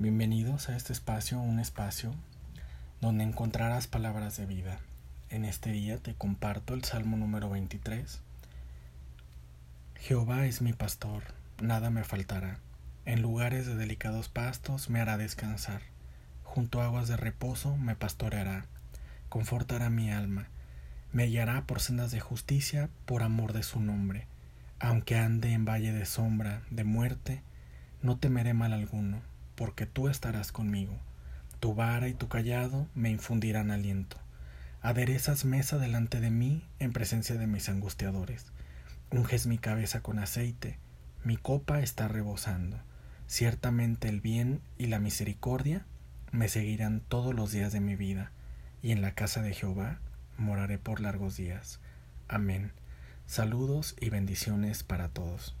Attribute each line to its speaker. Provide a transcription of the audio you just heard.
Speaker 1: Bienvenidos a este espacio, un espacio donde encontrarás palabras de vida. En este día te comparto el Salmo número 23. Jehová es mi pastor, nada me faltará. En lugares de delicados pastos me hará descansar. Junto a aguas de reposo me pastoreará. Confortará mi alma. Me guiará por sendas de justicia por amor de su nombre. Aunque ande en valle de sombra, de muerte, no temeré mal alguno, porque tú estarás conmigo. Tu vara y tu callado me infundirán aliento. Aderezas mesa delante de mí en presencia de mis angustiadores. Unges mi cabeza con aceite, mi copa está rebosando. Ciertamente el bien y la misericordia me seguirán todos los días de mi vida, y en la casa de Jehová moraré por largos días. Amén. Saludos y bendiciones para todos.